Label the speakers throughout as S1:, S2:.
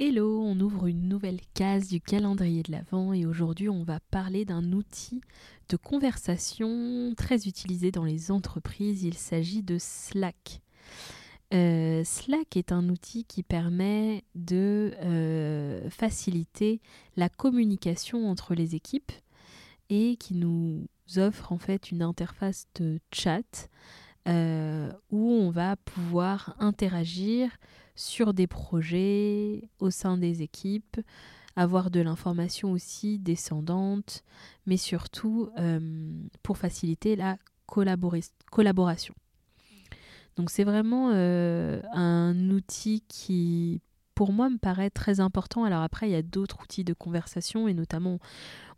S1: Hello, on ouvre une nouvelle case du calendrier de l'Avent et aujourd'hui on va parler d'un outil de conversation très utilisé dans les entreprises. Il s'agit de Slack. Euh, Slack est un outil qui permet de euh, faciliter la communication entre les équipes et qui nous offre en fait une interface de chat euh, où on va pouvoir interagir sur des projets au sein des équipes, avoir de l'information aussi descendante, mais surtout euh, pour faciliter la collaboration. Donc c'est vraiment euh, un outil qui, pour moi, me paraît très important. Alors après, il y a d'autres outils de conversation, et notamment,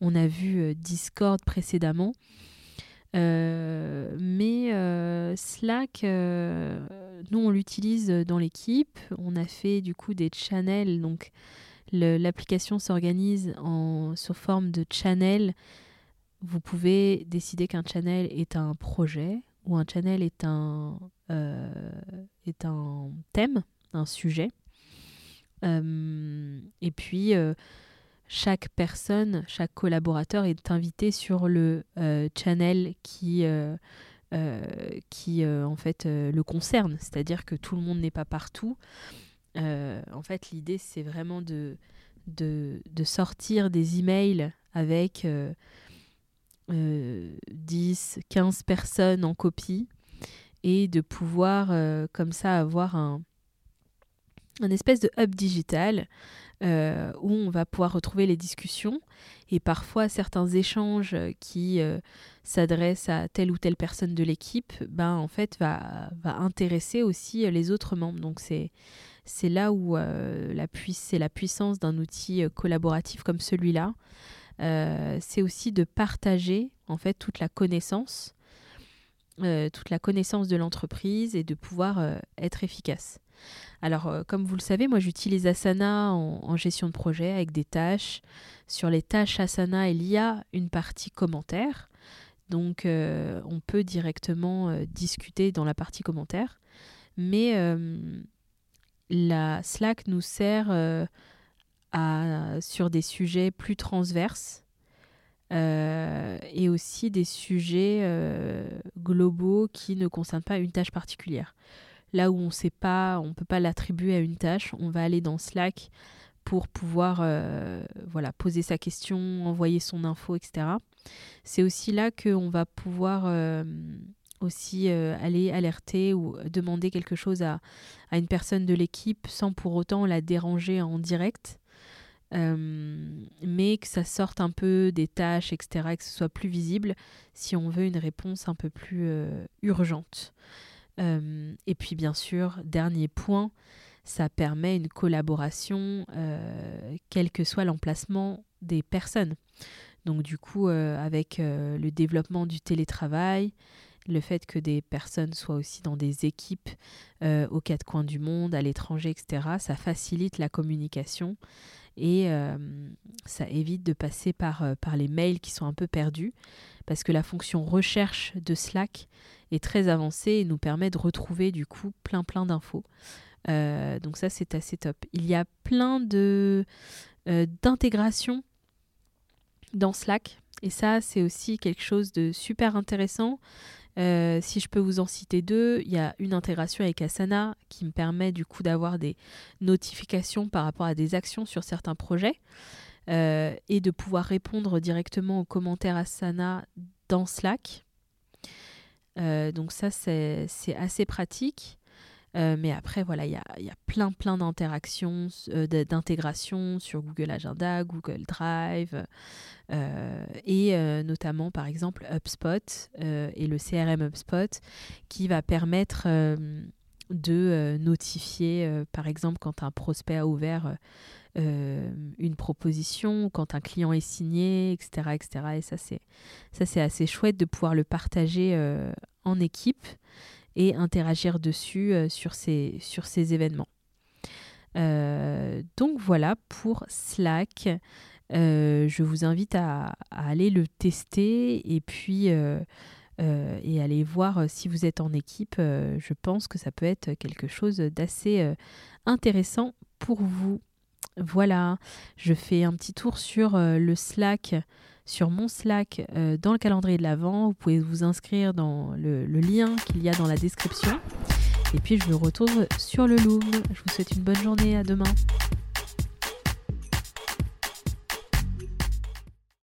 S1: on a vu Discord précédemment. Euh, mais euh, Slack, euh, nous on l'utilise dans l'équipe. On a fait du coup des channels. Donc l'application s'organise sous forme de channel. Vous pouvez décider qu'un channel est un projet ou un channel est un, est un thème, un sujet. et puis chaque personne, chaque collaborateur est invité sur le euh, channel qui, euh, euh, qui en fait le concerne. C'est-à-dire que tout le monde n'est pas partout. en fait, l'idée, c'est vraiment de, de, de, sortir des emails avec 10, 15 personnes en copie et de pouvoir comme ça avoir un, un espèce de hub digital euh, où on va pouvoir retrouver les discussions et parfois certains échanges qui euh, s'adressent à telle ou telle personne de l'équipe, ben en fait va, intéresser aussi les autres membres. Donc c'est c'est là où euh, c'est la puissance d'un outil collaboratif comme celui-là. c'est aussi de partager en fait toute la connaissance, toute la connaissance de l'entreprise et de pouvoir être efficace. Alors, euh, comme vous le savez, moi j'utilise Asana en, gestion de projet avec des tâches. Sur les tâches Asana, il y a une partie commentaire. Donc, euh, on peut directement euh, discuter dans la partie commentaire. Mais la Slack nous sert sur des sujets plus transverses. et aussi des sujets globaux qui ne concernent pas une tâche particulière. Là où on sait pas, on peut pas l'attribuer à une tâche, on va aller dans Slack pour pouvoir euh, voilà, poser sa question, envoyer son info, etc. C'est aussi là qu'on va pouvoir euh, aussi euh, aller alerter ou demander quelque chose à, à une personne de l'équipe sans pour autant la déranger en direct. mais que ça sorte un peu des tâches, etc., et que ce soit plus visible si on veut une réponse un peu plus urgente. Euh, et puis bien sûr, dernier point, ça permet une collaboration, euh, quel que soit l'emplacement des personnes. Donc du coup, euh, avec le développement du télétravail, le fait que des personnes soient aussi dans des équipes aux quatre coins du monde, à l'étranger, etc., ça facilite la communication et ça évite de passer par, par les mails qui sont un peu perdus, parce que la fonction recherche de Slack est très avancée et nous permet de retrouver du coup plein plein d'infos. Euh, donc ça c'est assez top. Il y a plein de euh, d'intégration dans Slack et ça c'est aussi quelque chose de super intéressant. Euh, si je peux vous en citer deux, il y a une intégration avec Asana qui me permet du coup d'avoir des notifications par rapport à des actions sur certains projets et de pouvoir répondre directement aux commentaires Asana dans Slack. Euh, donc ça, c'est assez pratique. Mais après, voilà, il y a, y a, plein, plein d'interactions, d'intégration sur Google Agenda, Google Drive, et notamment, par exemple, HubSpot et le CRM HubSpot, qui va permettre de notifier, par exemple, quand un prospect a ouvert euh, une proposition, quand un client est signé, etc. etc. Et ça, c'est, assez chouette de pouvoir le partager euh, en équipe et interagir dessus euh, sur, ces, sur ces événements. donc voilà pour Slack. je vous invite à, aller le tester et puis et aller voir si vous êtes en équipe. je pense que ça peut être quelque chose d'assez intéressant pour vous. Voilà, je fais un petit tour sur euh, le Slack, sur mon Slack euh, dans le calendrier de l'Avent. Vous pouvez vous inscrire dans le, lien qu'il y a dans la description. Et puis je me retrouve sur le Loom. Je vous souhaite une bonne journée, à demain.